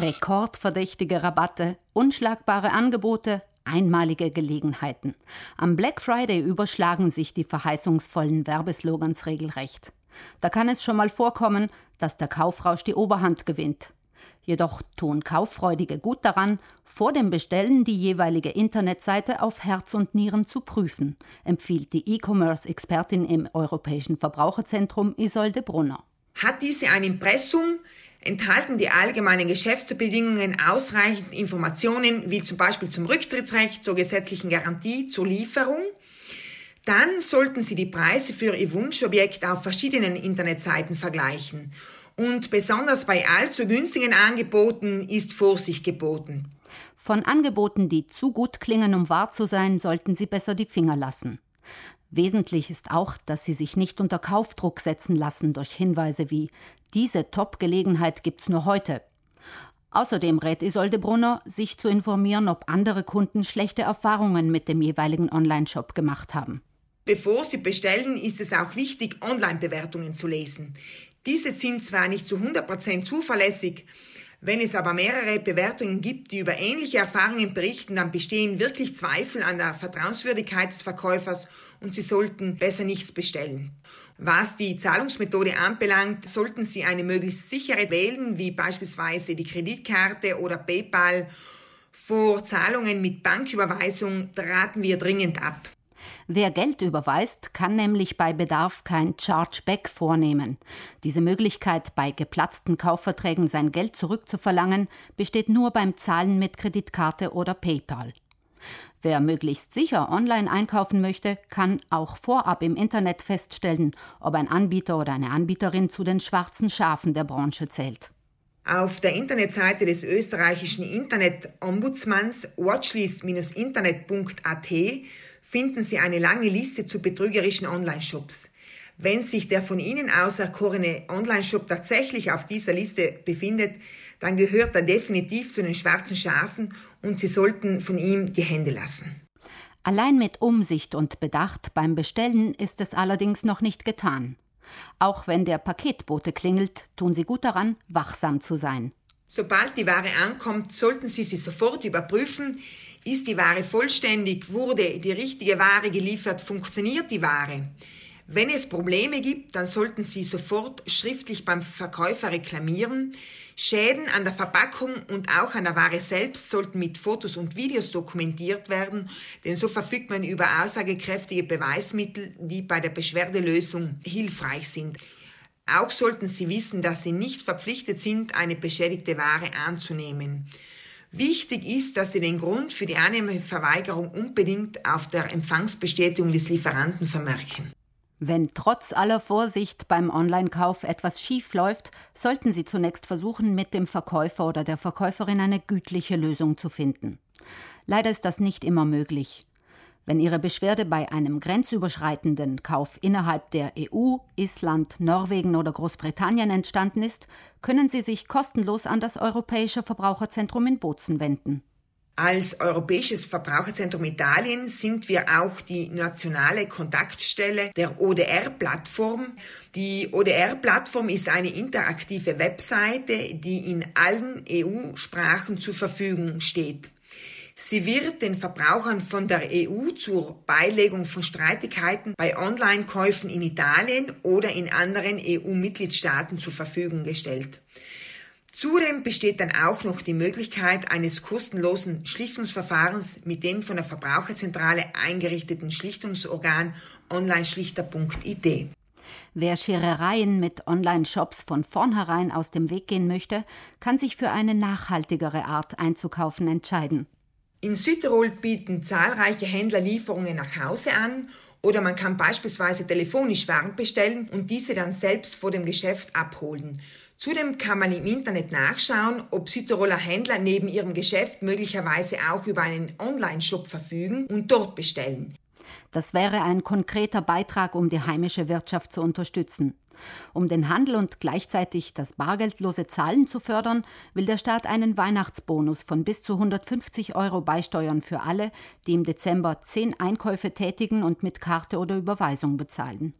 Rekordverdächtige Rabatte, unschlagbare Angebote, einmalige Gelegenheiten. Am Black Friday überschlagen sich die verheißungsvollen Werbeslogans regelrecht. Da kann es schon mal vorkommen, dass der Kaufrausch die Oberhand gewinnt. Jedoch tun Kauffreudige gut daran, vor dem Bestellen die jeweilige Internetseite auf Herz und Nieren zu prüfen, empfiehlt die E-Commerce-Expertin im Europäischen Verbraucherzentrum Isolde Brunner. Hat diese ein Impressum, enthalten die allgemeinen Geschäftsbedingungen ausreichend Informationen, wie zum Beispiel zum Rücktrittsrecht, zur gesetzlichen Garantie, zur Lieferung, dann sollten Sie die Preise für Ihr Wunschobjekt auf verschiedenen Internetseiten vergleichen. Und besonders bei allzu günstigen Angeboten ist Vorsicht geboten. Von Angeboten, die zu gut klingen, um wahr zu sein, sollten Sie besser die Finger lassen. Wesentlich ist auch, dass Sie sich nicht unter Kaufdruck setzen lassen durch Hinweise wie diese Top-Gelegenheit gibt's nur heute. Außerdem rät Isolde Brunner, sich zu informieren, ob andere Kunden schlechte Erfahrungen mit dem jeweiligen Online-Shop gemacht haben. Bevor Sie bestellen, ist es auch wichtig, Online-Bewertungen zu lesen. Diese sind zwar nicht zu 100% zuverlässig, wenn es aber mehrere Bewertungen gibt, die über ähnliche Erfahrungen berichten, dann bestehen wirklich Zweifel an der Vertrauenswürdigkeit des Verkäufers und Sie sollten besser nichts bestellen. Was die Zahlungsmethode anbelangt, sollten Sie eine möglichst sichere wählen, wie beispielsweise die Kreditkarte oder PayPal. Vor Zahlungen mit Banküberweisung raten wir dringend ab. Wer Geld überweist, kann nämlich bei Bedarf kein Chargeback vornehmen. Diese Möglichkeit, bei geplatzten Kaufverträgen sein Geld zurückzuverlangen, besteht nur beim Zahlen mit Kreditkarte oder PayPal. Wer möglichst sicher online einkaufen möchte, kann auch vorab im Internet feststellen, ob ein Anbieter oder eine Anbieterin zu den schwarzen Schafen der Branche zählt. Auf der Internetseite des österreichischen Internet-Ombudsmanns watchlist-internet.at finden Sie eine lange Liste zu betrügerischen Online-Shops. Wenn sich der von Ihnen auserkorene Online-Shop tatsächlich auf dieser Liste befindet, dann gehört er definitiv zu den schwarzen Schafen und Sie sollten von ihm die Hände lassen. Allein mit Umsicht und Bedacht beim Bestellen ist es allerdings noch nicht getan. Auch wenn der Paketbote klingelt, tun Sie gut daran, wachsam zu sein. Sobald die Ware ankommt, sollten Sie sie sofort überprüfen, ist die Ware vollständig? Wurde die richtige Ware geliefert? Funktioniert die Ware? Wenn es Probleme gibt, dann sollten Sie sofort schriftlich beim Verkäufer reklamieren. Schäden an der Verpackung und auch an der Ware selbst sollten mit Fotos und Videos dokumentiert werden, denn so verfügt man über aussagekräftige Beweismittel, die bei der Beschwerdelösung hilfreich sind. Auch sollten Sie wissen, dass Sie nicht verpflichtet sind, eine beschädigte Ware anzunehmen. Wichtig ist, dass Sie den Grund für die Annahmeverweigerung unbedingt auf der Empfangsbestätigung des Lieferanten vermerken. Wenn trotz aller Vorsicht beim Online-Kauf etwas schief läuft, sollten Sie zunächst versuchen, mit dem Verkäufer oder der Verkäuferin eine gütliche Lösung zu finden. Leider ist das nicht immer möglich. Wenn Ihre Beschwerde bei einem grenzüberschreitenden Kauf innerhalb der EU, Island, Norwegen oder Großbritannien entstanden ist, können Sie sich kostenlos an das Europäische Verbraucherzentrum in Bozen wenden. Als Europäisches Verbraucherzentrum Italien sind wir auch die nationale Kontaktstelle der ODR-Plattform. Die ODR-Plattform ist eine interaktive Webseite, die in allen EU-Sprachen zur Verfügung steht. Sie wird den Verbrauchern von der EU zur Beilegung von Streitigkeiten bei Online-Käufen in Italien oder in anderen EU-Mitgliedstaaten zur Verfügung gestellt. Zudem besteht dann auch noch die Möglichkeit eines kostenlosen Schlichtungsverfahrens mit dem von der Verbraucherzentrale eingerichteten Schlichtungsorgan onlineschlichter.it. Wer Scherereien mit Online-Shops von vornherein aus dem Weg gehen möchte, kann sich für eine nachhaltigere Art einzukaufen entscheiden. In Südtirol bieten zahlreiche Händler Lieferungen nach Hause an oder man kann beispielsweise telefonisch Waren bestellen und diese dann selbst vor dem Geschäft abholen. Zudem kann man im Internet nachschauen, ob Südtiroler Händler neben ihrem Geschäft möglicherweise auch über einen Online-Shop verfügen und dort bestellen. Das wäre ein konkreter Beitrag, um die heimische Wirtschaft zu unterstützen. Um den Handel und gleichzeitig das bargeldlose Zahlen zu fördern, will der Staat einen Weihnachtsbonus von bis zu 150 Euro beisteuern für alle, die im Dezember zehn Einkäufe tätigen und mit Karte oder Überweisung bezahlen.